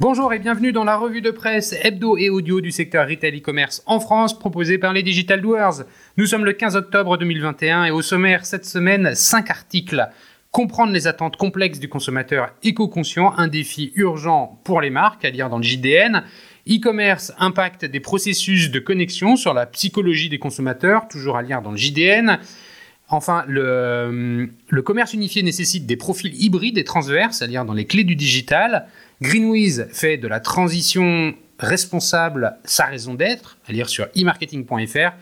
Bonjour et bienvenue dans la revue de presse hebdo et audio du secteur retail e-commerce en France proposée par les Digital Doers. Nous sommes le 15 octobre 2021 et au sommaire cette semaine 5 articles. Comprendre les attentes complexes du consommateur éco-conscient, un défi urgent pour les marques à lire dans le JDN. E-commerce, impact des processus de connexion sur la psychologie des consommateurs, toujours à lire dans le JDN. Enfin, le, le commerce unifié nécessite des profils hybrides et transverses, à lire dans les clés du digital. Greenwiz fait de la transition responsable sa raison d'être, à lire sur e-marketing.fr.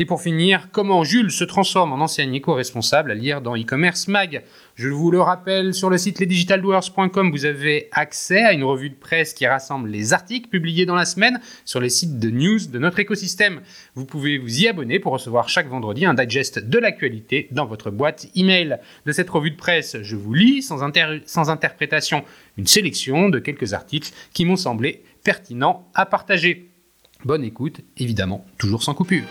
Et pour finir, comment Jules se transforme en enseigne éco-responsable à lire dans e-commerce mag. Je vous le rappelle, sur le site lesdigitaldoers.com, vous avez accès à une revue de presse qui rassemble les articles publiés dans la semaine sur les sites de news de notre écosystème. Vous pouvez vous y abonner pour recevoir chaque vendredi un digest de l'actualité dans votre boîte email. De cette revue de presse, je vous lis sans, sans interprétation une sélection de quelques articles qui m'ont semblé pertinents à partager. Bonne écoute, évidemment, toujours sans coupure.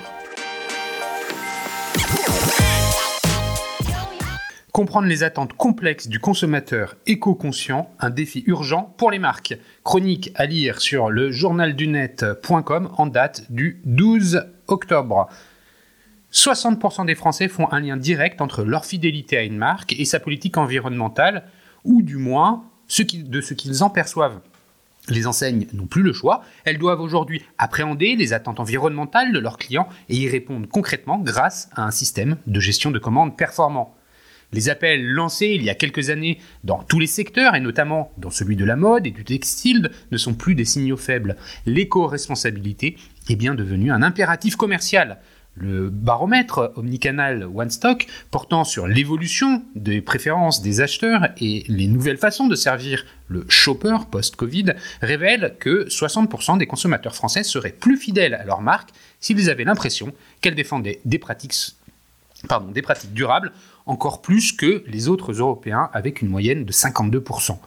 Comprendre les attentes complexes du consommateur éco-conscient, un défi urgent pour les marques. Chronique à lire sur le journaldunet.com en date du 12 octobre. 60% des Français font un lien direct entre leur fidélité à une marque et sa politique environnementale, ou du moins de ce qu'ils en perçoivent. Les enseignes n'ont plus le choix, elles doivent aujourd'hui appréhender les attentes environnementales de leurs clients et y répondre concrètement grâce à un système de gestion de commandes performant. Les appels lancés il y a quelques années dans tous les secteurs, et notamment dans celui de la mode et du textile, ne sont plus des signaux faibles. L'éco-responsabilité est bien devenue un impératif commercial. Le baromètre omnicanal One Stock, portant sur l'évolution des préférences des acheteurs et les nouvelles façons de servir le shopper post-Covid, révèle que 60% des consommateurs français seraient plus fidèles à leur marque s'ils avaient l'impression qu'elle défendait des pratiques, pardon, des pratiques durables encore plus que les autres Européens avec une moyenne de 52%.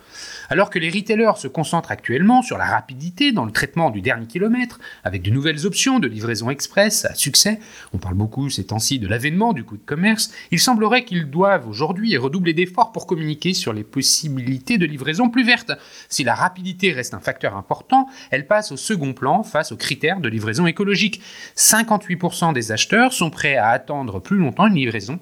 Alors que les retailers se concentrent actuellement sur la rapidité dans le traitement du dernier kilomètre, avec de nouvelles options de livraison express à succès, on parle beaucoup ces temps-ci de l'avènement du coût de commerce, il semblerait qu'ils doivent aujourd'hui redoubler d'efforts pour communiquer sur les possibilités de livraison plus verte. Si la rapidité reste un facteur important, elle passe au second plan face aux critères de livraison écologique. 58% des acheteurs sont prêts à attendre plus longtemps une livraison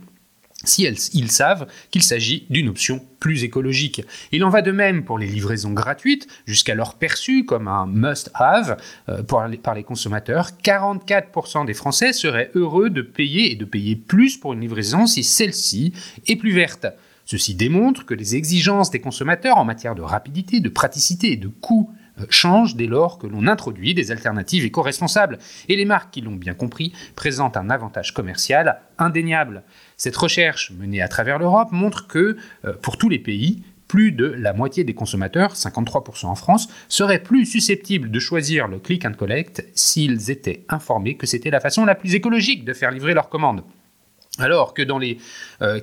si ils savent qu'il s'agit d'une option plus écologique. Il en va de même pour les livraisons gratuites, jusqu'alors perçues comme un must-have euh, par les consommateurs. 44% des Français seraient heureux de payer et de payer plus pour une livraison si celle-ci est plus verte. Ceci démontre que les exigences des consommateurs en matière de rapidité, de praticité et de coût changent dès lors que l'on introduit des alternatives éco-responsables. Et les marques qui l'ont bien compris présentent un avantage commercial indéniable. Cette recherche menée à travers l'Europe montre que euh, pour tous les pays, plus de la moitié des consommateurs, 53% en France, seraient plus susceptibles de choisir le click and collect s'ils étaient informés que c'était la façon la plus écologique de faire livrer leurs commandes. Alors que dans, les, euh,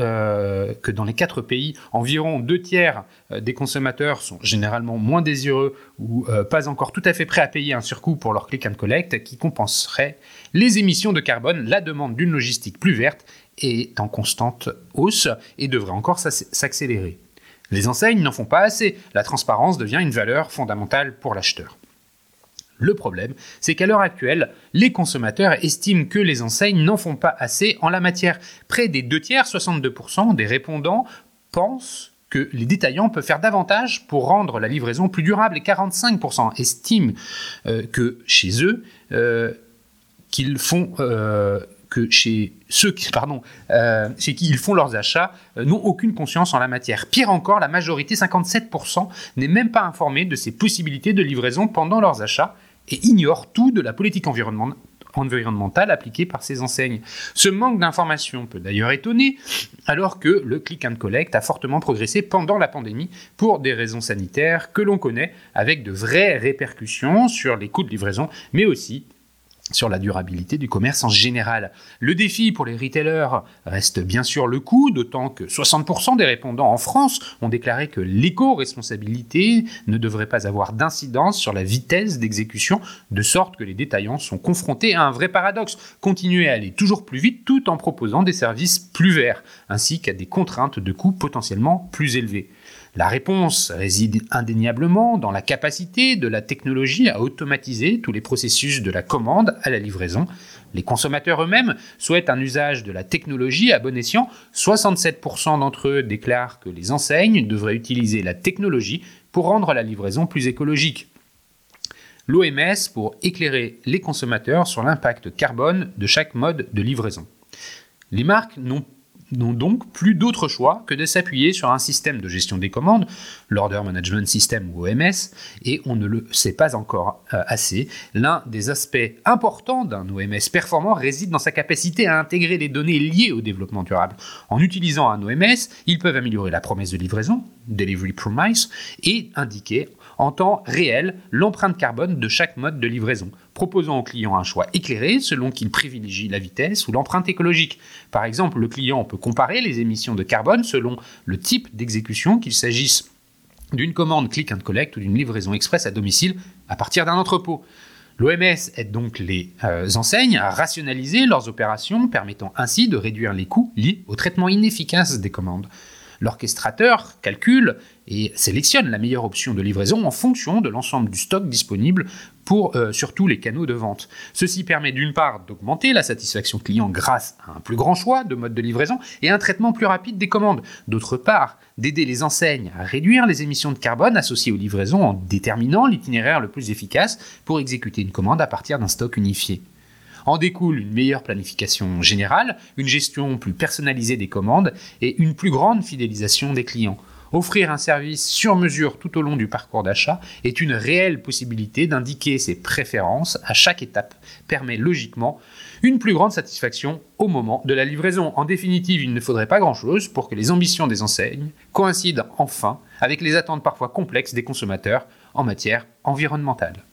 euh, que dans les quatre pays, environ deux tiers des consommateurs sont généralement moins désireux ou pas encore tout à fait prêts à payer un surcoût pour leur click and collect qui compenserait les émissions de carbone, la demande d'une logistique plus verte est en constante hausse et devrait encore s'accélérer. Les enseignes n'en font pas assez, la transparence devient une valeur fondamentale pour l'acheteur. Le problème, c'est qu'à l'heure actuelle, les consommateurs estiment que les enseignes n'en font pas assez en la matière. Près des deux tiers, 62% des répondants pensent que les détaillants peuvent faire davantage pour rendre la livraison plus durable et 45% estiment euh, que chez eux, euh, qu'ils font euh, que chez ceux qui, pardon, chez qui ils font leurs achats n'ont aucune conscience en la matière. Pire encore, la majorité, 57%, n'est même pas informée de ces possibilités de livraison pendant leurs achats et ignore tout de la politique environnementale appliquée par ces enseignes. Ce manque d'information peut d'ailleurs étonner, alors que le click and collect a fortement progressé pendant la pandémie pour des raisons sanitaires que l'on connaît, avec de vraies répercussions sur les coûts de livraison, mais aussi sur la durabilité du commerce en général. Le défi pour les retailers reste bien sûr le coût, d'autant que 60% des répondants en France ont déclaré que l'éco-responsabilité ne devrait pas avoir d'incidence sur la vitesse d'exécution, de sorte que les détaillants sont confrontés à un vrai paradoxe, continuer à aller toujours plus vite tout en proposant des services plus verts, ainsi qu'à des contraintes de coûts potentiellement plus élevés. La réponse réside indéniablement dans la capacité de la technologie à automatiser tous les processus de la commande à la livraison. Les consommateurs eux-mêmes souhaitent un usage de la technologie à bon escient. 67% d'entre eux déclarent que les enseignes devraient utiliser la technologie pour rendre la livraison plus écologique. L'OMS pour éclairer les consommateurs sur l'impact carbone de chaque mode de livraison. Les marques n'ont n'ont donc plus d'autre choix que de s'appuyer sur un système de gestion des commandes, l'Order Management System ou OMS, et on ne le sait pas encore euh, assez. L'un des aspects importants d'un OMS performant réside dans sa capacité à intégrer les données liées au développement durable. En utilisant un OMS, ils peuvent améliorer la promesse de livraison, Delivery Promise, et indiquer en temps réel l'empreinte carbone de chaque mode de livraison, proposant au client un choix éclairé selon qu'il privilégie la vitesse ou l'empreinte écologique. Par exemple, le client peut comparer les émissions de carbone selon le type d'exécution, qu'il s'agisse d'une commande click and collect ou d'une livraison express à domicile à partir d'un entrepôt. L'OMS aide donc les euh, enseignes à rationaliser leurs opérations, permettant ainsi de réduire les coûts liés au traitement inefficace des commandes. L'orchestrateur calcule et sélectionne la meilleure option de livraison en fonction de l'ensemble du stock disponible pour euh, surtout les canaux de vente. Ceci permet d'une part d'augmenter la satisfaction client grâce à un plus grand choix de modes de livraison et un traitement plus rapide des commandes. D'autre part, d'aider les enseignes à réduire les émissions de carbone associées aux livraisons en déterminant l'itinéraire le plus efficace pour exécuter une commande à partir d'un stock unifié. En découle une meilleure planification générale, une gestion plus personnalisée des commandes et une plus grande fidélisation des clients. Offrir un service sur mesure tout au long du parcours d'achat est une réelle possibilité d'indiquer ses préférences à chaque étape, permet logiquement une plus grande satisfaction au moment de la livraison. En définitive, il ne faudrait pas grand-chose pour que les ambitions des enseignes coïncident enfin avec les attentes parfois complexes des consommateurs en matière environnementale.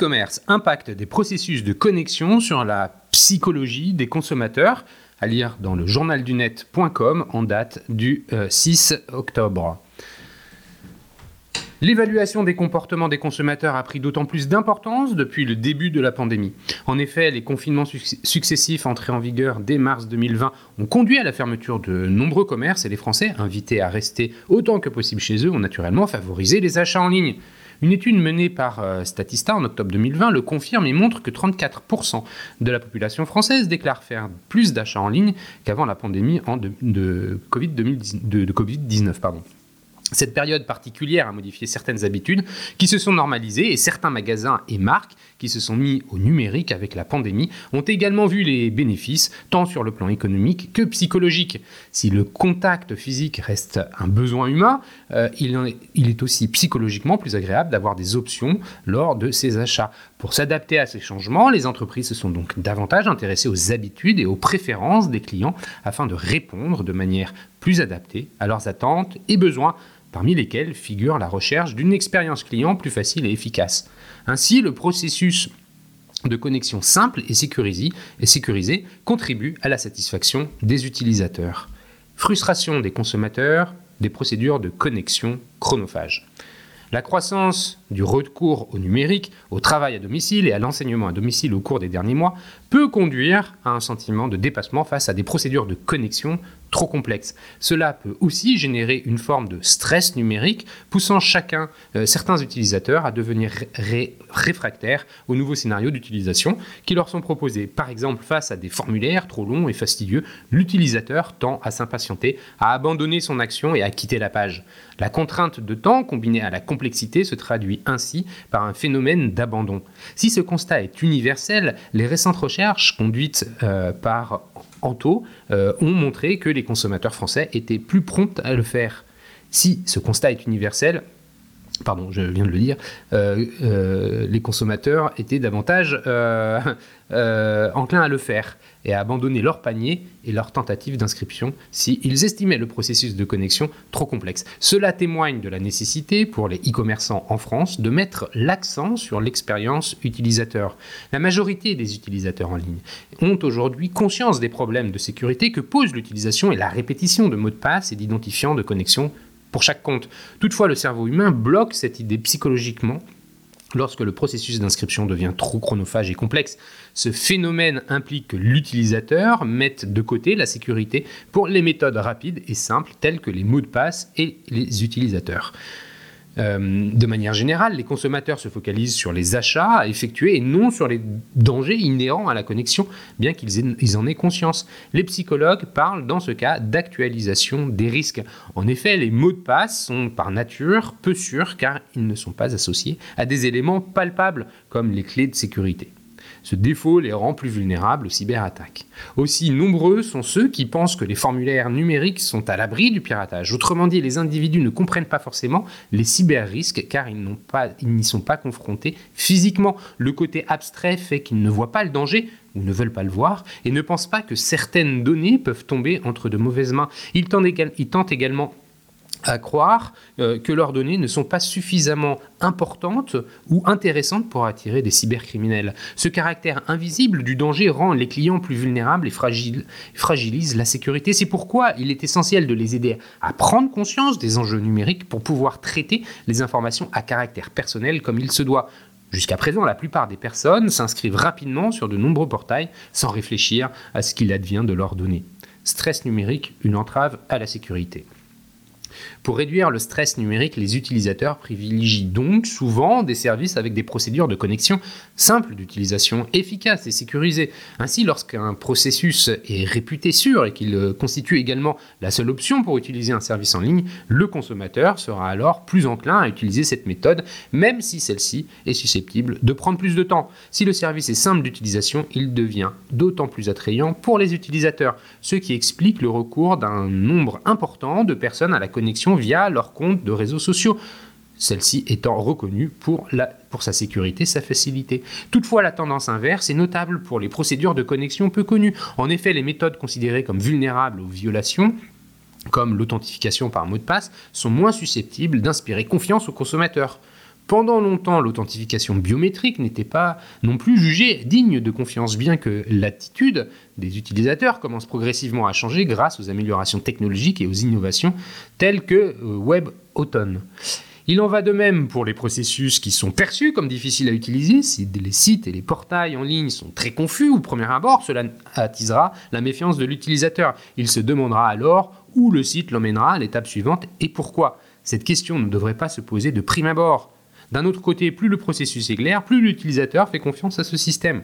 E-commerce, impact des processus de connexion sur la psychologie des consommateurs, à lire dans le journaldunet.com en date du 6 euh, octobre. L'évaluation des comportements des consommateurs a pris d'autant plus d'importance depuis le début de la pandémie. En effet, les confinements successifs entrés en vigueur dès mars 2020 ont conduit à la fermeture de nombreux commerces et les Français, invités à rester autant que possible chez eux, ont naturellement favorisé les achats en ligne. Une étude menée par euh, Statista en octobre 2020 le confirme et montre que 34% de la population française déclare faire plus d'achats en ligne qu'avant la pandémie de, Covid-19. Cette période particulière a modifié certaines habitudes qui se sont normalisées et certains magasins et marques qui se sont mis au numérique avec la pandémie ont également vu les bénéfices tant sur le plan économique que psychologique. Si le contact physique reste un besoin humain, euh, il, est aussi psychologiquement plus agréable d'avoir des options lors de ces achats. Pour s'adapter à ces changements, les entreprises se sont donc davantage intéressées aux habitudes et aux préférences des clients afin de répondre de manière plus adaptée à leurs attentes et besoins parmi lesquels figure la recherche d'une expérience client plus facile et efficace. Ainsi, le processus de connexion simple et sécurisé, contribue à la satisfaction des utilisateurs. Frustration des consommateurs, des procédures de connexion chronophages. La croissance du recours au numérique, au travail à domicile et à l'enseignement à domicile au cours des derniers mois peut conduire à un sentiment de dépassement face à des procédures de connexion trop complexes. Cela peut aussi générer une forme de stress numérique, poussant euh, certains utilisateurs à devenir réfractaires aux nouveaux scénarios d'utilisation qui leur sont proposés. Par exemple, face à des formulaires trop longs et fastidieux, l'utilisateur tend à s'impatienter, à abandonner son action et à quitter la page. La contrainte de temps combinée à la complexité se traduit ainsi par un phénomène d'abandon. Si ce constat est universel, les récentes recherches conduites euh, par Anto euh, ont montré que les consommateurs français étaient plus prompts à le faire. Si ce constat est universel, pardon, je viens de le dire, euh, euh, les consommateurs étaient davantage euh, enclins à le faire et à abandonner leur panier et leur tentative d'inscription s'ils estimaient le processus de connexion trop complexe. Cela témoigne de la nécessité pour les e-commerçants en France de mettre l'accent sur l'expérience utilisateur. La majorité des utilisateurs en ligne ont aujourd'hui conscience des problèmes de sécurité que pose l'utilisation et la répétition de mots de passe et d'identifiants de connexion pour chaque compte. Toutefois, le cerveau humain bloque cette idée psychologiquement Lorsque le processus d'inscription devient trop chronophage et complexe, ce phénomène implique que l'utilisateur mette de côté la sécurité pour les méthodes rapides et simples telles que les mots de passe et les utilisateurs. Euh, de manière générale, les consommateurs se focalisent sur les achats à effectuer et non sur les dangers inhérents à la connexion, bien qu'ils en aient conscience. Les psychologues parlent dans ce cas d'actualisation des risques. En effet, les mots de passe sont par nature peu sûrs car ils ne sont pas associés à des éléments palpables comme les clés de sécurité. Ce défaut les rend plus vulnérables aux cyberattaques. Aussi nombreux sont ceux qui pensent que les formulaires numériques sont à l'abri du piratage. Autrement dit, les individus ne comprennent pas forcément les cyber-risques car ils n'y sont pas confrontés physiquement. Le côté abstrait fait qu'ils ne voient pas le danger ou ne veulent pas le voir et ne pensent pas que certaines données peuvent tomber entre de mauvaises mains. Ils tentent également à croire euh, que leurs données ne sont pas suffisamment importantes ou intéressantes pour attirer des cybercriminels. Ce caractère invisible du danger rend les clients plus vulnérables et fragilise la sécurité. C'est pourquoi il est essentiel de les aider à prendre conscience des enjeux numériques pour pouvoir traiter les informations à caractère personnel comme il se doit. Jusqu'à présent, la plupart des personnes s'inscrivent rapidement sur de nombreux portails sans réfléchir à ce qu'il advient de leurs données. Stress numérique, une entrave à la sécurité. Pour réduire le stress numérique, les utilisateurs privilégient donc souvent des services avec des procédures de connexion simples d'utilisation, efficaces et sécurisées. Ainsi, lorsqu'un processus est réputé sûr et qu'il constitue également la seule option pour utiliser un service en ligne, le consommateur sera alors plus enclin à utiliser cette méthode, même si celle-ci est susceptible de prendre plus de temps. Si le service est simple d'utilisation, il devient d'autant plus attrayant pour les utilisateurs, ce qui explique le recours d'un nombre important de personnes à la connexion via leur compte de réseaux sociaux celle-ci étant reconnue pour, pour sa sécurité, sa facilité. Toutefois, la tendance inverse est notable pour les procédures de connexion peu connues. En effet, les méthodes considérées comme vulnérables aux violations, comme l'authentification par mot de passe, sont moins susceptibles d'inspirer confiance aux consommateurs. Pendant longtemps, l'authentification biométrique n'était pas non plus jugée digne de confiance, bien que l'attitude des utilisateurs commence progressivement à changer grâce aux améliorations technologiques et aux innovations telles que euh, WebAuthn. Il en va de même pour les processus qui sont perçus comme difficiles à utiliser. Si les sites et les portails en ligne sont très confus au premier abord, cela attisera la méfiance de l'utilisateur. Il se demandera alors où le site l'emmènera à l'étape suivante et pourquoi. Cette question ne devrait pas se poser de prime abord. D'un autre côté, plus le processus est clair, plus l'utilisateur fait confiance à ce système.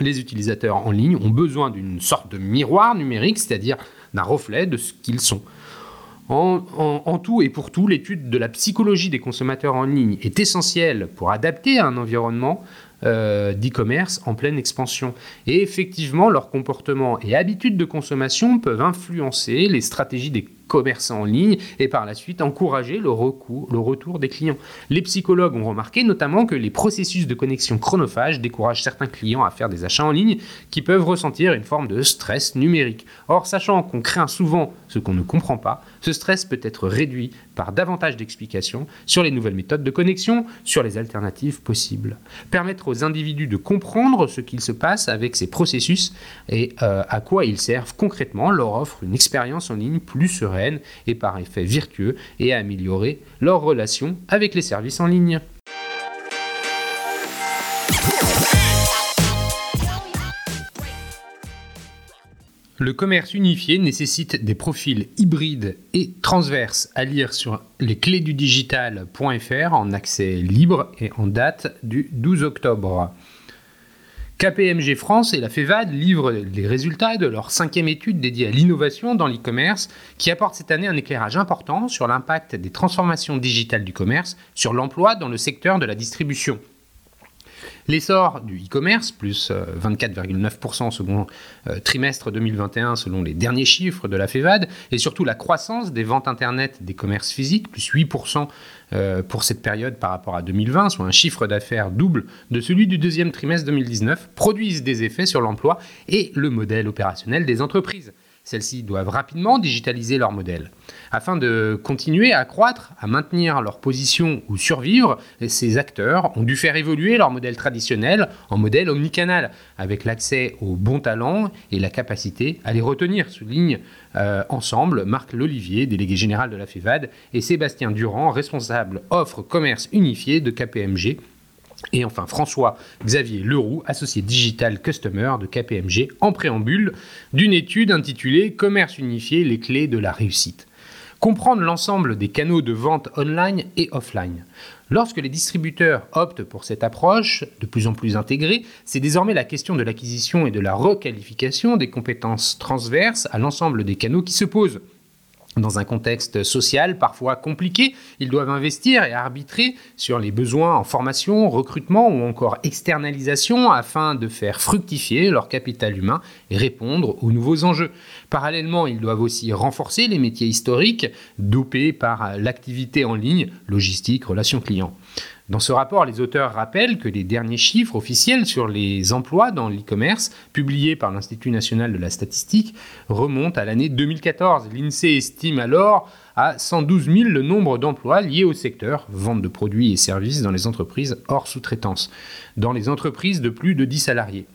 Les utilisateurs en ligne ont besoin d'une sorte de miroir numérique, c'est-à-dire d'un reflet de ce qu'ils sont. En, tout et pour tout, l'étude de la psychologie des consommateurs en ligne est essentielle pour adapter à un environnement euh, d'e-commerce en pleine expansion. Et effectivement, leur comportement et habitudes de consommation peuvent influencer les stratégies des commerçants en ligne et par la suite encourager le, retour des clients. Les psychologues ont remarqué notamment que les processus de connexion chronophage découragent certains clients à faire des achats en ligne qui peuvent ressentir une forme de stress numérique. Or, sachant qu'on craint souvent ce qu'on ne comprend pas, ce stress peut être réduit par davantage d'explications sur les nouvelles méthodes de connexion, sur les alternatives possibles. Permettre aux individus de comprendre ce qu'il se passe avec ces processus et euh, à quoi ils servent concrètement leur offre une expérience en ligne plus sereine et par effet vertueux et améliorer leur relation avec les services en ligne. Le commerce unifié nécessite des profils hybrides et transverses à lire sur lesclésdudigital.fr en accès libre et en date du 12 octobre. KPMG France et la FEVAD livrent les résultats de leur cinquième étude dédiée à l'innovation dans l'e-commerce qui apporte cette année un éclairage important sur l'impact des transformations digitales du commerce sur l'emploi dans le secteur de la distribution. L'essor du e-commerce, plus 24,9% euh, au second euh, trimestre 2021 selon les derniers chiffres de la FEVAD, et surtout la croissance des ventes Internet des commerces physiques, plus 8% euh, pour cette période par rapport à 2020, soit un chiffre d'affaires double de celui du deuxième trimestre 2019, produisent des effets sur l'emploi et le modèle opérationnel des entreprises. Celles-ci doivent rapidement digitaliser leur modèle. Afin de continuer à croître, à maintenir leur position ou survivre, ces acteurs ont dû faire évoluer leur modèle traditionnel en modèle omnicanal, avec l'accès aux bons talents et la capacité à les retenir, souligne euh, ensemble Marc Lolivier, délégué général de la FEVAD, et Sébastien Durand, responsable offre commerce unifié de KPMG Et enfin, François-Xavier Leroux, associé digital customer de KPMG, en préambule d'une étude intitulée Commerce unifié, les clés de la réussite. Comprendre l'ensemble des canaux de vente online et offline. Lorsque les distributeurs optent pour cette approche de plus en plus intégrée, c'est désormais la question de l'acquisition et de la requalification des compétences transverses à l'ensemble des canaux qui se pose. Dans un contexte social parfois compliqué, ils doivent investir et arbitrer sur les besoins en formation, recrutement ou encore externalisation afin de faire fructifier leur capital humain et répondre aux nouveaux enjeux. Parallèlement, ils doivent aussi renforcer les métiers historiques dopés par l'activité en ligne, logistique, relations clients. Dans ce rapport, les auteurs rappellent que les derniers chiffres officiels sur les emplois dans l'e-commerce, publiés par l'Institut national de la statistique, remontent à l'année 2014. L'INSEE estime alors à 112 000 le nombre d'emplois liés au secteur vente de produits et services dans les entreprises hors sous-traitance, dans les entreprises de plus de 10 salariés.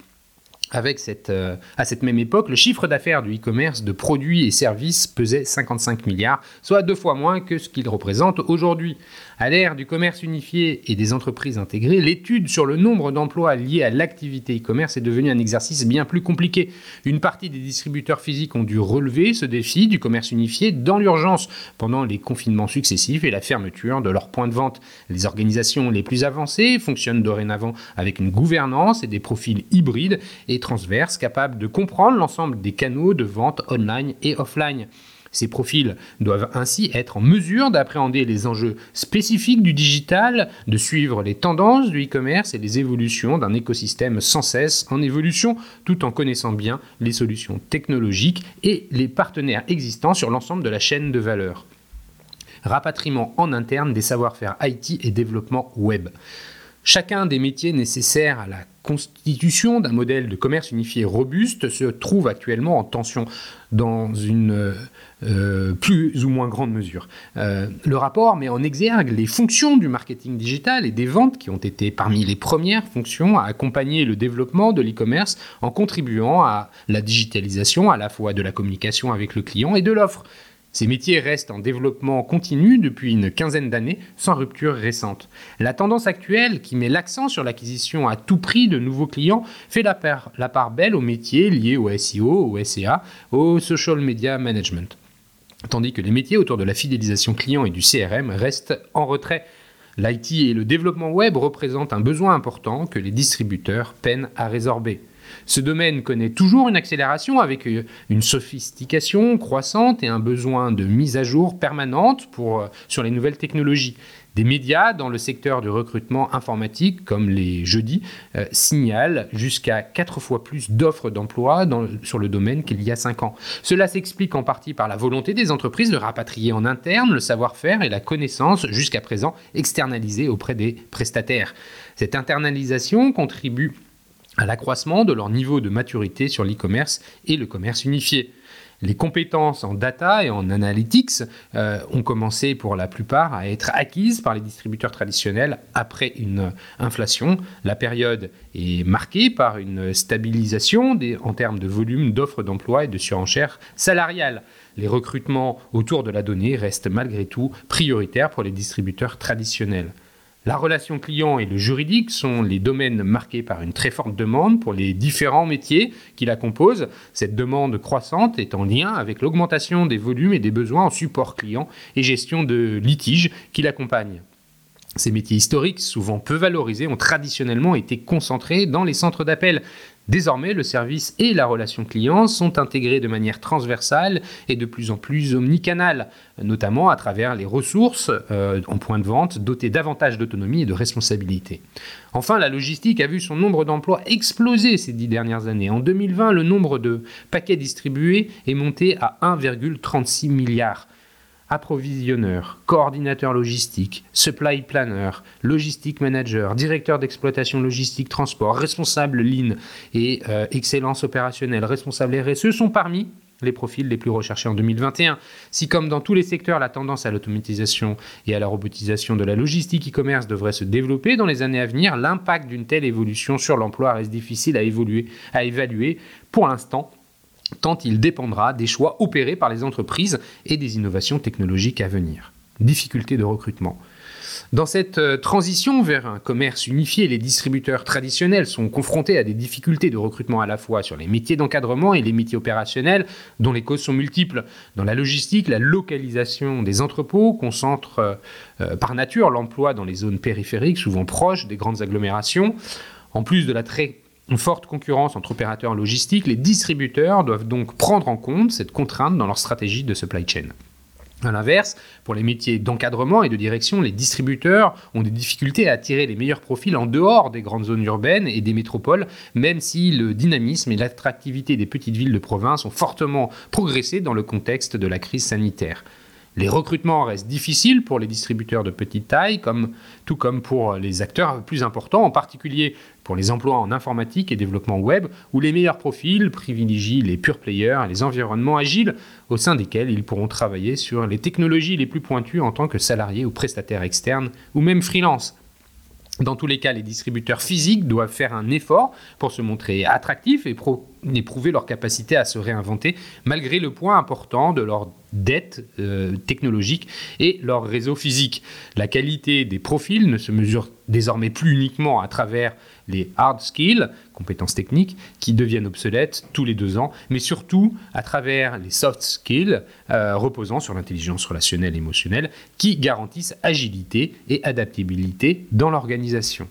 Avec cette, euh, à cette même époque, le chiffre d'affaires du e-commerce de produits et services pesait 55 milliards, soit deux fois moins que ce qu'il représente aujourd'hui. À l'ère du commerce unifié et des entreprises intégrées, l'étude sur le nombre d'emplois liés à l'activité e-commerce est devenue un exercice bien plus compliqué. Une partie des distributeurs physiques ont dû relever ce défi du commerce unifié dans l'urgence pendant les confinements successifs et la fermeture de leurs points de vente. Les organisations les plus avancées fonctionnent dorénavant avec une gouvernance et des profils hybrides et transverses capables de comprendre l'ensemble des canaux de vente online et offline. Ces profils doivent ainsi être en mesure d'appréhender les enjeux spécifiques du digital, de suivre les tendances du e-commerce et les évolutions d'un écosystème sans cesse en évolution, tout en connaissant bien les solutions technologiques et les partenaires existants sur l'ensemble de la chaîne de valeur. Rapatriement en interne des savoir-faire IT et développement web. Chacun des métiers nécessaires à la constitution d'un modèle de commerce unifié robuste se trouve actuellement en tension dans une euh, plus ou moins grande mesure. Euh, le rapport met en exergue les fonctions du marketing digital et des ventes qui ont été parmi les premières fonctions à accompagner le développement de l'e-commerce en contribuant à la digitalisation à la fois de la communication avec le client et de l'offre. Ces métiers restent en développement continu depuis une quinzaine d'années, sans rupture récente. La tendance actuelle, qui met l'accent sur l'acquisition à tout prix de nouveaux clients, fait la part, belle aux métiers liés au SEO, au SEA, au social media management. Tandis que les métiers autour de la fidélisation client et du CRM restent en retrait. L'IT et le développement web représentent un besoin important que les distributeurs peinent à résorber. Ce domaine connaît toujours une accélération avec euh, une sophistication croissante et un besoin de mise à jour permanente pour, euh, sur les nouvelles technologies. Des médias dans le secteur du recrutement informatique, comme les jeudis, euh, signalent jusqu'à 4 fois plus d'offres d'emploi sur le domaine qu'il y a 5 ans. Cela s'explique en partie par la volonté des entreprises de rapatrier en interne le savoir-faire et la connaissance jusqu'à présent externalisés auprès des prestataires. Cette internalisation contribue à l'accroissement de leur niveau de maturité sur l'e-commerce et le commerce unifié. Les compétences en data et en analytics euh, ont commencé pour la plupart à être acquises par les distributeurs traditionnels après une inflation. La période est marquée par une stabilisation en termes de volume d'offres d'emploi et de surenchères salariales. Les recrutements autour de la donnée restent malgré tout prioritaires pour les distributeurs traditionnels. La relation client et le juridique sont les domaines marqués par une très forte demande pour les différents métiers qui la composent. Cette demande croissante est en lien avec l'augmentation des volumes et des besoins en support client et gestion de litiges qui l'accompagnent. Ces métiers historiques, souvent peu valorisés, ont traditionnellement été concentrés dans les centres d'appel. Désormais, le service et la relation client sont intégrés de manière transversale et de plus en plus omnicanale, notamment à travers les ressources euh, en point de vente dotées davantage d'autonomie et de responsabilité. Enfin, la logistique a vu son nombre d'emplois exploser ces dix dernières années. En 2020, le nombre de paquets distribués est monté à 1,36 milliard approvisionneur, coordinateur logistique, supply planner, logistique manager, directeur d'exploitation logistique transport, responsable ligne et euh, excellence opérationnelle, responsable RSE sont parmi les profils les plus recherchés en 2021. Si comme dans tous les secteurs, la tendance à l'automatisation et à la robotisation de la logistique e-commerce devrait se développer dans les années à venir, l'impact d'une telle évolution sur l'emploi reste difficile à évaluer pour l'instant tant il dépendra des choix opérés par les entreprises et des innovations technologiques à venir. Difficulté de recrutement. Dans cette euh, transition vers un commerce unifié, les distributeurs traditionnels sont confrontés à des difficultés de recrutement à la fois sur les métiers d'encadrement et les métiers opérationnels, dont les causes sont multiples. Dans la logistique, la localisation des entrepôts concentre euh, euh, par nature l'emploi dans les zones périphériques, souvent proches des grandes agglomérations. En plus de la très forte concurrence entre opérateurs logistiques, les distributeurs doivent donc prendre en compte cette contrainte dans leur stratégie de supply chain. A l'inverse, pour les métiers d'encadrement et de direction, les distributeurs ont des difficultés à attirer les meilleurs profils en dehors des grandes zones urbaines et des métropoles, même si le dynamisme et l'attractivité des petites villes de province ont fortement progressé dans le contexte de la crise sanitaire. Les recrutements restent difficiles pour les distributeurs de petite taille, tout comme pour les acteurs plus importants, en particulier pour les emplois en informatique et développement web, où les meilleurs profils privilégient les pure players et les environnements agiles au sein desquels ils pourront travailler sur les technologies les plus pointues en tant que salariés ou prestataires externes ou même freelance. Dans tous les cas, les distributeurs physiques doivent faire un effort pour se montrer attractifs et, prouver leur capacité à se réinventer, malgré le point important de leur dette euh, technologique et leur réseau physique. La qualité des profils ne se mesure désormais plus uniquement à travers les hard skills, compétences techniques, qui deviennent obsolètes tous les deux ans, mais surtout à travers les soft skills, euh, reposant sur l'intelligence relationnelle et émotionnelle, qui garantissent agilité et adaptabilité dans l'organisation.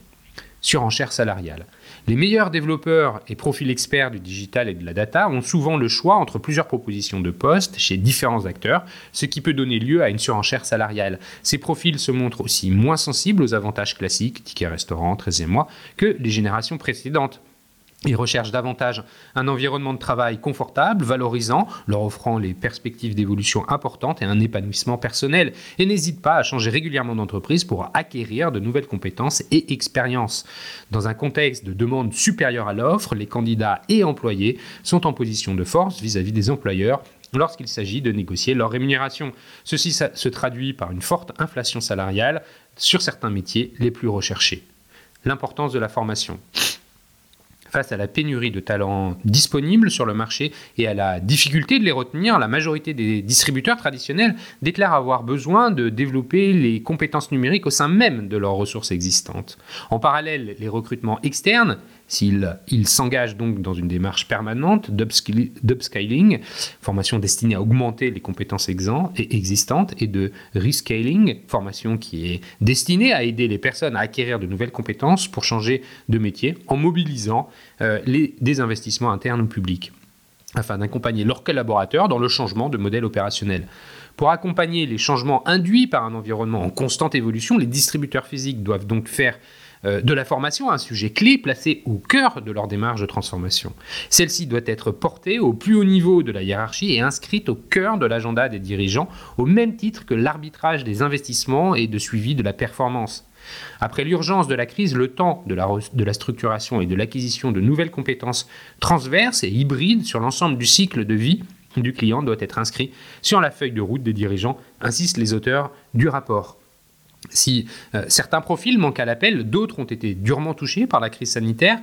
Surenchère salariale. Les meilleurs développeurs et profils experts du digital et de la data ont souvent le choix entre plusieurs propositions de postes chez différents acteurs, ce qui peut donner lieu à une surenchère salariale. Ces profils se montrent aussi moins sensibles aux avantages classiques, tickets restaurant, 13e mois, que les générations précédentes. Ils recherchent davantage un environnement de travail confortable, valorisant, leur offrant les perspectives d'évolution importantes et un épanouissement personnel, et n'hésitent pas à changer régulièrement d'entreprise pour acquérir de nouvelles compétences et expériences. Dans un contexte de demande supérieure à l'offre, les candidats et employés sont en position de force vis-à-vis des employeurs lorsqu'il s'agit de négocier leur rémunération. Ceci se traduit par une forte inflation salariale sur certains métiers les plus recherchés. L'importance de la formation. Face à la pénurie de talents disponibles sur le marché et à la difficulté de les retenir, la majorité des distributeurs traditionnels déclarent avoir besoin de développer les compétences numériques au sein même de leurs ressources existantes. En parallèle, les recrutements externes s'il il s'engage donc dans une démarche permanente d'upscaling, formation destinée à augmenter les compétences existantes, et de rescaling, formation qui est destinée à aider les personnes à acquérir de nouvelles compétences pour changer de métier en mobilisant euh, des investissements internes ou publics afin d'accompagner leurs collaborateurs dans le changement de modèle opérationnel. Pour accompagner les changements induits par un environnement en constante évolution, les distributeurs physiques doivent donc faire de la formation, un sujet clé placé au cœur de leur démarche de transformation. Celle-ci doit être portée au plus haut niveau de la hiérarchie et inscrite au cœur de l'agenda des dirigeants, au même titre que l'arbitrage des investissements et de suivi de la performance. Après l'urgence de la crise, le temps de la, de la structuration et de l'acquisition de nouvelles compétences transverses et hybrides sur l'ensemble du cycle de vie du client doit être inscrit sur la feuille de route des dirigeants, insistent les auteurs du rapport. Si euh, certains profils manquent à l'appel, d'autres ont été durement touchés par la crise sanitaire.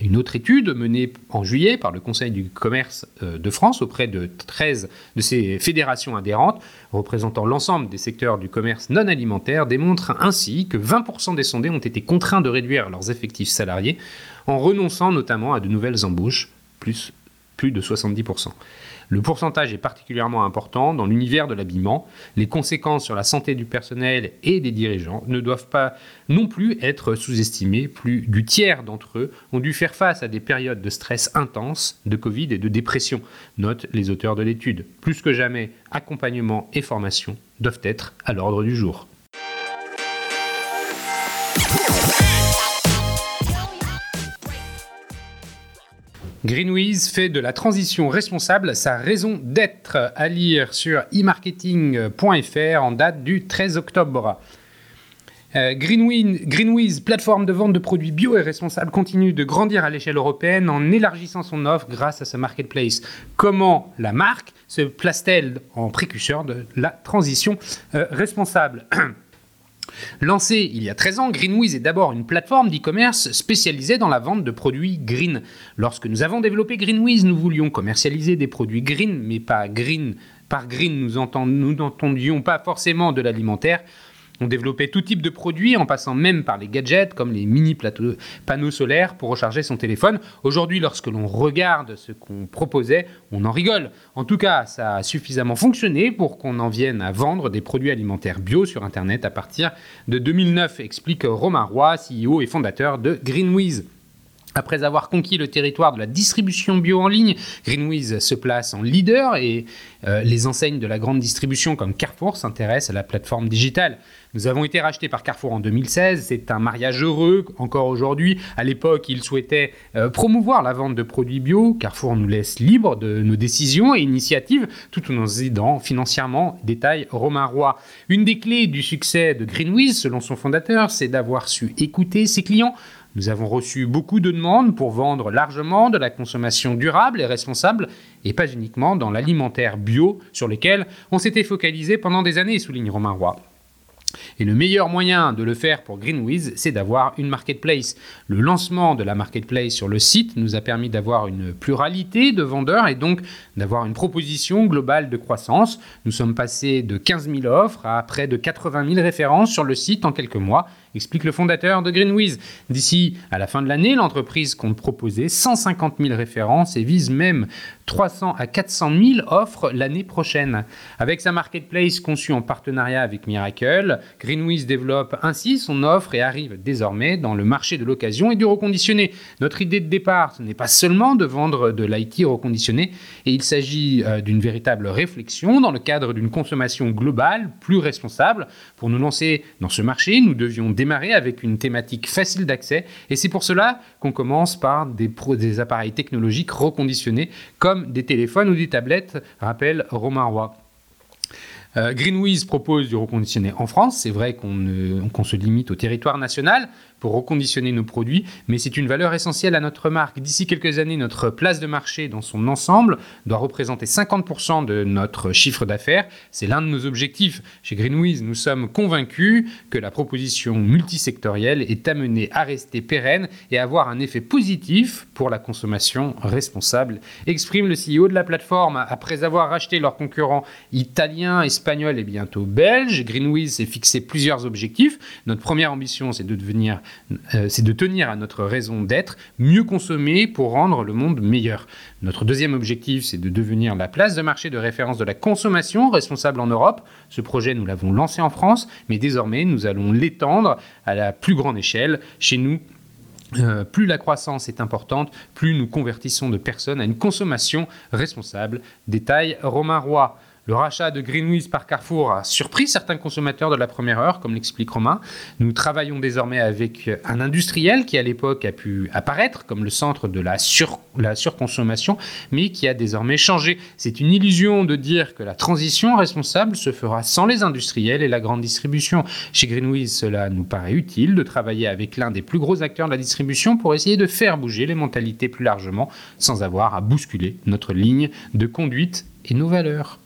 Une autre étude menée en juillet par le Conseil du commerce euh, de France auprès de 13 de ces fédérations adhérentes, représentant l'ensemble des secteurs du commerce non alimentaire, démontre ainsi que 20% des sondés ont été contraints de réduire leurs effectifs salariés en renonçant notamment à de nouvelles embauches, plus, plus de 70%. Le pourcentage est particulièrement important dans l'univers de l'habillement. Les conséquences sur la santé du personnel et des dirigeants ne doivent pas non plus être sous-estimées. Plus du tiers d'entre eux ont dû faire face à des périodes de stress intense, de Covid et de dépression, notent les auteurs de l'étude. Plus que jamais, accompagnement et formation doivent être à l'ordre du jour. Greenwiz fait de la transition responsable sa raison d'être à lire sur e-marketing.fr en date du 13 octobre. Euh, Greenwiz, plateforme de vente de produits bio et responsables, continue de grandir à l'échelle européenne en élargissant son offre grâce à ce marketplace. Comment la marque se place-t-elle en précurseur de la transition euh, responsable? Lancé il y a 13 ans, GreenWiz est d'abord une plateforme d'e-commerce spécialisée dans la vente de produits green. Lorsque nous avons développé GreenWiz, nous voulions commercialiser des produits green, mais pas green. Par green, nous n'entendions pas forcément de l'alimentaire. On développait tout type de produits en passant même par les gadgets comme les mini panneaux solaires pour recharger son téléphone. Aujourd'hui, lorsque l'on regarde ce qu'on proposait, on en rigole. En tout cas, ça a suffisamment fonctionné pour qu'on en vienne à vendre des produits alimentaires bio sur Internet à partir de 2009, explique Romain Roy, CEO et fondateur de Greenwiz. Après avoir conquis le territoire de la distribution bio en ligne, Greenwiz se place en leader et euh, les enseignes de la grande distribution comme Carrefour s'intéressent à la plateforme digitale. Nous avons été rachetés par Carrefour en 2016, c'est un mariage heureux encore aujourd'hui. À l'époque, ils souhaitaient euh, promouvoir la vente de produits bio. Carrefour nous laisse libre de nos décisions et initiatives tout en nous aidant financièrement, détaille Romain Roy. Une des clés du succès de Greenwiz, selon son fondateur, c'est d'avoir su écouter ses clients nous avons reçu beaucoup de demandes pour vendre largement de la consommation durable et responsable, et pas uniquement dans l'alimentaire bio sur lequel on s'était focalisé pendant des années, souligne Romain Roy. Et le meilleur moyen de le faire pour Greenwiz, c'est d'avoir une marketplace. Le lancement de la marketplace sur le site nous a permis d'avoir une pluralité de vendeurs et donc d'avoir une proposition globale de croissance. Nous sommes passés de 15 000 offres à près de 80 000 références sur le site en quelques mois, explique le fondateur de Greenwiz. D'ici à la fin de l'année, l'entreprise compte proposer 150 000 références et vise même 300 à 400 000 offres l'année prochaine. Avec sa marketplace conçue en partenariat avec Miracle, Greenwiz développe ainsi son offre et arrive désormais dans le marché de l'occasion et du reconditionné. Notre idée de départ, ce n'est pas seulement de vendre de l'IT reconditionné, et il s'agit euh, d'une véritable réflexion dans le cadre d'une consommation globale plus responsable. Pour nous lancer dans ce marché, nous devions démarrer avec une thématique facile d'accès, et c'est pour cela qu'on commence par des, appareils technologiques reconditionnés comme des téléphones ou des tablettes, rappelle Romain Roy. Euh, Greenwiz propose du reconditionné en France. C'est vrai qu'on se limite au territoire national, pour reconditionner nos produits, mais c'est une valeur essentielle à notre marque. D'ici quelques années, notre place de marché dans son ensemble doit représenter 50% de notre chiffre d'affaires. C'est l'un de nos objectifs. Chez Greenwiz, nous sommes convaincus que la proposition multisectorielle est amenée à rester pérenne et à avoir un effet positif pour la consommation responsable, exprime le CEO de la plateforme. Après avoir racheté leurs concurrents italiens, espagnols et bientôt belges, Greenwiz s'est fixé plusieurs objectifs. Notre première ambition, c'est de devenir c'est de tenir à notre raison d'être, mieux consommer pour rendre le monde meilleur. Notre deuxième objectif, c'est de devenir la place de marché de référence de la consommation responsable en Europe. Ce projet, nous l'avons lancé en France, mais désormais, nous allons l'étendre à la plus grande échelle chez nous euh, plus la croissance est importante, plus nous convertissons de personnes à une consommation responsable. Détail Romain Roy. Le rachat de Greenwiz par Carrefour a surpris certains consommateurs de la première heure, comme l'explique Romain. Nous travaillons désormais avec un industriel qui à l'époque a pu apparaître comme le centre de la, surconsommation, mais qui a désormais changé. C'est une illusion de dire que la transition responsable se fera sans les industriels et la grande distribution. Chez Greenwiz, cela nous paraît utile de travailler avec l'un des plus gros acteurs de la distribution pour essayer de faire bouger les mentalités plus largement, sans avoir à bousculer notre ligne de conduite et nos valeurs.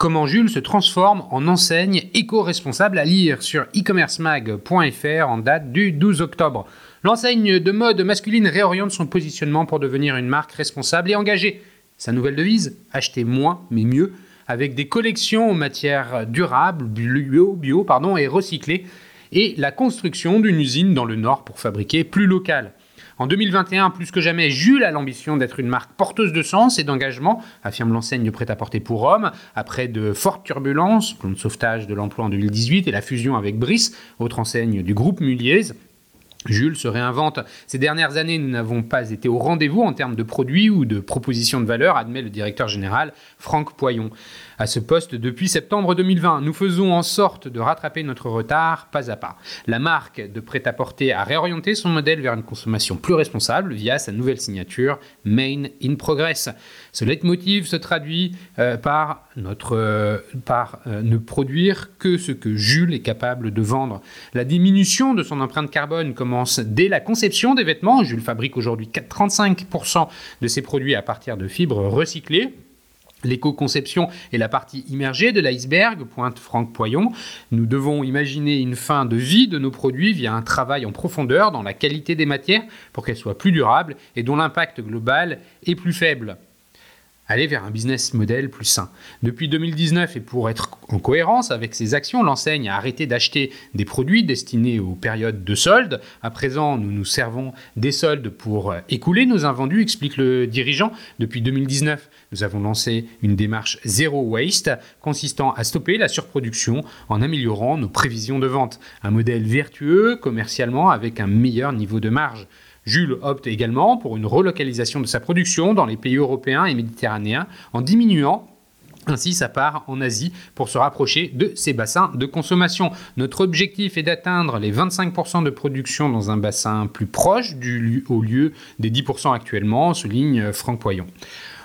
Comment Jules se transforme en enseigne éco-responsable à lire sur e-commercemag.fr en date du 12 octobre. L'enseigne de mode masculine réoriente son positionnement pour devenir une marque responsable et engagée. Sa nouvelle devise Acheter moins mais mieux, avec des collections en matières durables, bio, et recyclées, et la construction d'une usine dans le nord pour fabriquer plus local. En 2021, plus que jamais, Jules a l'ambition d'être une marque porteuse de sens et d'engagement, affirme l'enseigne prêt-à-porter pour hommes, après de fortes turbulences, plan de sauvetage de l'emploi en 2018 et la fusion avec Brice, autre enseigne du groupe Muliez. Jules se réinvente. Ces dernières années, nous n'avons pas été au rendez-vous en termes de produits ou de propositions de valeur, admet le directeur général Franck Poyon à ce poste depuis septembre 2020. Nous faisons en sorte de rattraper notre retard pas à pas. La marque de prêt-à-porter a réorienté son modèle vers une consommation plus responsable via sa nouvelle signature Main in Progress. Ce leitmotiv se traduit euh, par, notre, euh, par euh, ne produire que ce que Jules est capable de vendre. La diminution de son empreinte carbone commence dès la conception des vêtements. Jules fabrique aujourd'hui 35% de ses produits à partir de fibres recyclées. L'éco-conception est la partie immergée de l'iceberg, pointe Franck Poyon. Nous devons imaginer une fin de vie de nos produits via un travail en profondeur dans la qualité des matières pour qu'elles soient plus durables et dont l'impact global est plus faible. Aller vers un business model plus sain. Depuis 2019, et pour être en cohérence avec ses actions, l'enseigne a arrêté d'acheter des produits destinés aux périodes de soldes. À présent, nous nous servons des soldes pour écouler nos invendus, explique le dirigeant. Depuis 2019, nous avons lancé une démarche zéro waste consistant à stopper la surproduction en améliorant nos prévisions de vente. Un modèle vertueux commercialement avec un meilleur niveau de marge. Jules opte également pour une relocalisation de sa production dans les pays européens et méditerranéens en diminuant ainsi sa part en Asie pour se rapprocher de ses bassins de consommation. Notre objectif est d'atteindre les 25% de production dans un bassin plus proche du, au lieu des 10% actuellement, souligne Franck Poyon.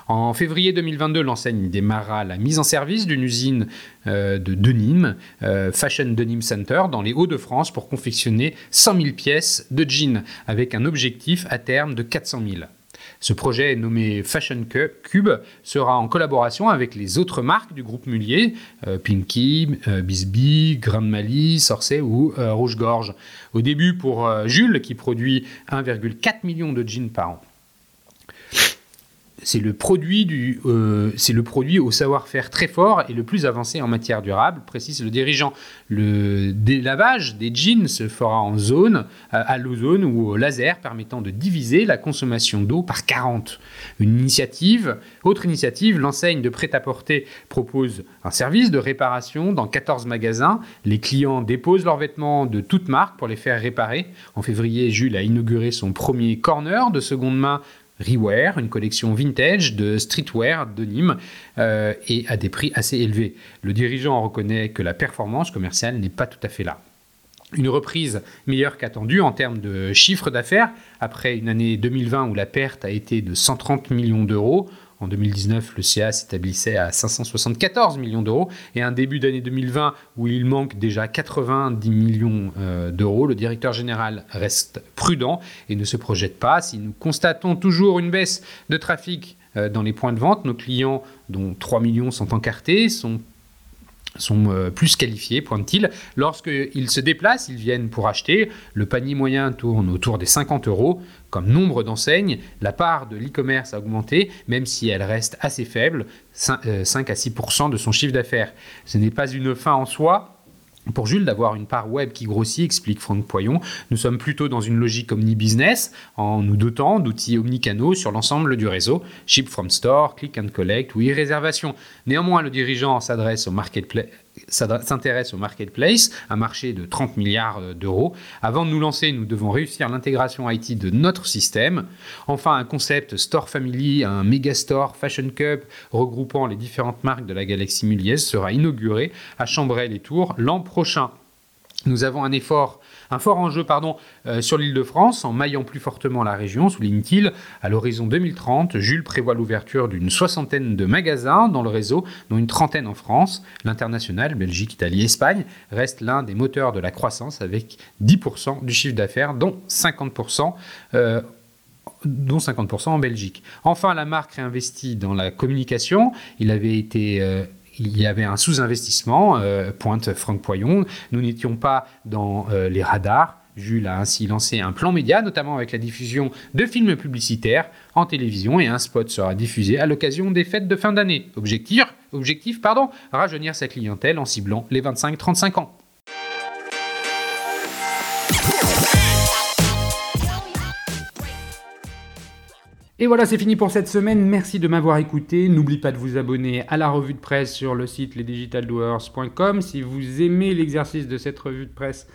En février 2022, l'enseigne démarra la mise en service d'une usine euh, de denim, euh, Fashion Denim Center, dans les Hauts-de-France pour confectionner 100 000 pièces de jeans, avec un objectif à terme de 400 000. Ce projet nommé Fashion Cube sera en collaboration avec les autres marques du groupe Mullier, euh, Pinky, Bisbee, Grande Mali, Sorcet ou Rouge-Gorge. Au début pour Jules qui produit 1,4 million de jeans par an c'est le produit du, euh, au savoir-faire très fort et le plus avancé en matière durable, précise le dirigeant. Le délavage des jeans se fera en zone, à, l'ozone ou au laser, permettant de diviser la consommation d'eau par 40. Une initiative, autre initiative, l'enseigne de prêt-à-porter propose un service de réparation dans 14 magasins. Les clients déposent leurs vêtements de toute marque pour les faire réparer. En février, Jules a inauguré son premier corner de seconde main Rewear, une collection vintage de streetwear de Nîmes euh, et à des prix assez élevés. Le dirigeant reconnaît que la performance commerciale n'est pas tout à fait là. Une reprise meilleure qu'attendue en termes de chiffre d'affaires après une année 2020 où la perte a été de 130 millions d'euros. En 2019, le CA s'établissait à 574 millions d'euros et un début d'année 2020 où il manque déjà 90 millions euh, d'euros. Le directeur général reste prudent et ne se projette pas. Si nous constatons toujours une baisse de trafic euh, dans les points de vente, nos clients, dont 3 millions sont encartés, sont sont euh, plus qualifiés, pointe-t-il. Lorsqu'ils se déplacent, ils viennent pour acheter. Le panier moyen tourne autour des 50 euros. Comme nombre d'enseignes, la part de l'e-commerce a augmenté, même si elle reste assez faible, 5 euh, à 6% de son chiffre d'affaires. Ce n'est pas une fin en soi, pour Jules, d'avoir une part web qui grossit, explique Franck Poyon, nous sommes plutôt dans une logique omni-business en nous dotant d'outils omnicanaux sur l'ensemble du réseau, ship from store, click and collect ou e-réservation. Néanmoins, le dirigeant s'adresse au marketplace s'intéresse au marketplace, un marché de 30 milliards euh, d'euros. Avant de nous lancer, nous devons réussir l'intégration IT de notre système. Enfin, un concept Store Family, un méga store Fashion Cup regroupant les différentes marques de la galaxie Muliez sera inauguré à Chambray-les-Tours l'an prochain. Nous avons un effort un fort enjeu pardon, euh, sur l'île de France, en maillant plus fortement la région, souligne-t-il. À l'horizon 2030, Jules prévoit l'ouverture d'une soixantaine de magasins dans le réseau, dont une trentaine en France. L'international, Belgique, Italie, Espagne, reste l'un des moteurs de la croissance avec 10% du chiffre d'affaires, dont 50% euh, dont 50% en Belgique. Enfin, la marque réinvestit dans la communication. Il avait été euh, il y avait un sous-investissement, euh, pointe Franck Poyon. Nous n'étions pas dans euh, les radars. Jules a ainsi lancé un plan média, notamment avec la diffusion de films publicitaires en télévision et un spot sera diffusé à l'occasion des fêtes de fin d'année. Objectif, objectif pardon, rajeunir sa clientèle en ciblant les 25-35 ans. Et voilà, c'est fini pour cette semaine. Merci de m'avoir écouté. N'oublie pas de vous abonner à la revue de presse sur le site lesdigitaldoers.com. Si vous aimez l'exercice de cette revue de presse,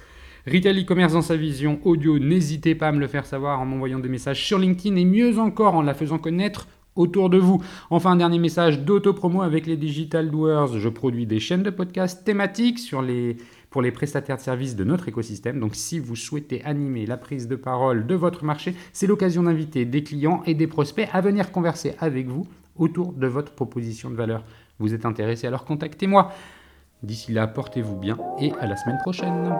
Retail e-commerce dans sa vision audio, n'hésitez pas à me le faire savoir en m'envoyant des messages sur LinkedIn et mieux encore en la faisant connaître autour de vous. Enfin, dernier message d'auto-promo avec les Digital Doers. Je produis des chaînes de podcasts thématiques sur les pour les prestataires de services de notre écosystème. Donc si vous souhaitez animer la prise de parole de votre marché, c'est l'occasion d'inviter des clients et des prospects à venir converser avec vous autour de votre proposition de valeur. Vous êtes intéressé, alors contactez-moi. D'ici là, portez-vous bien et à la semaine prochaine.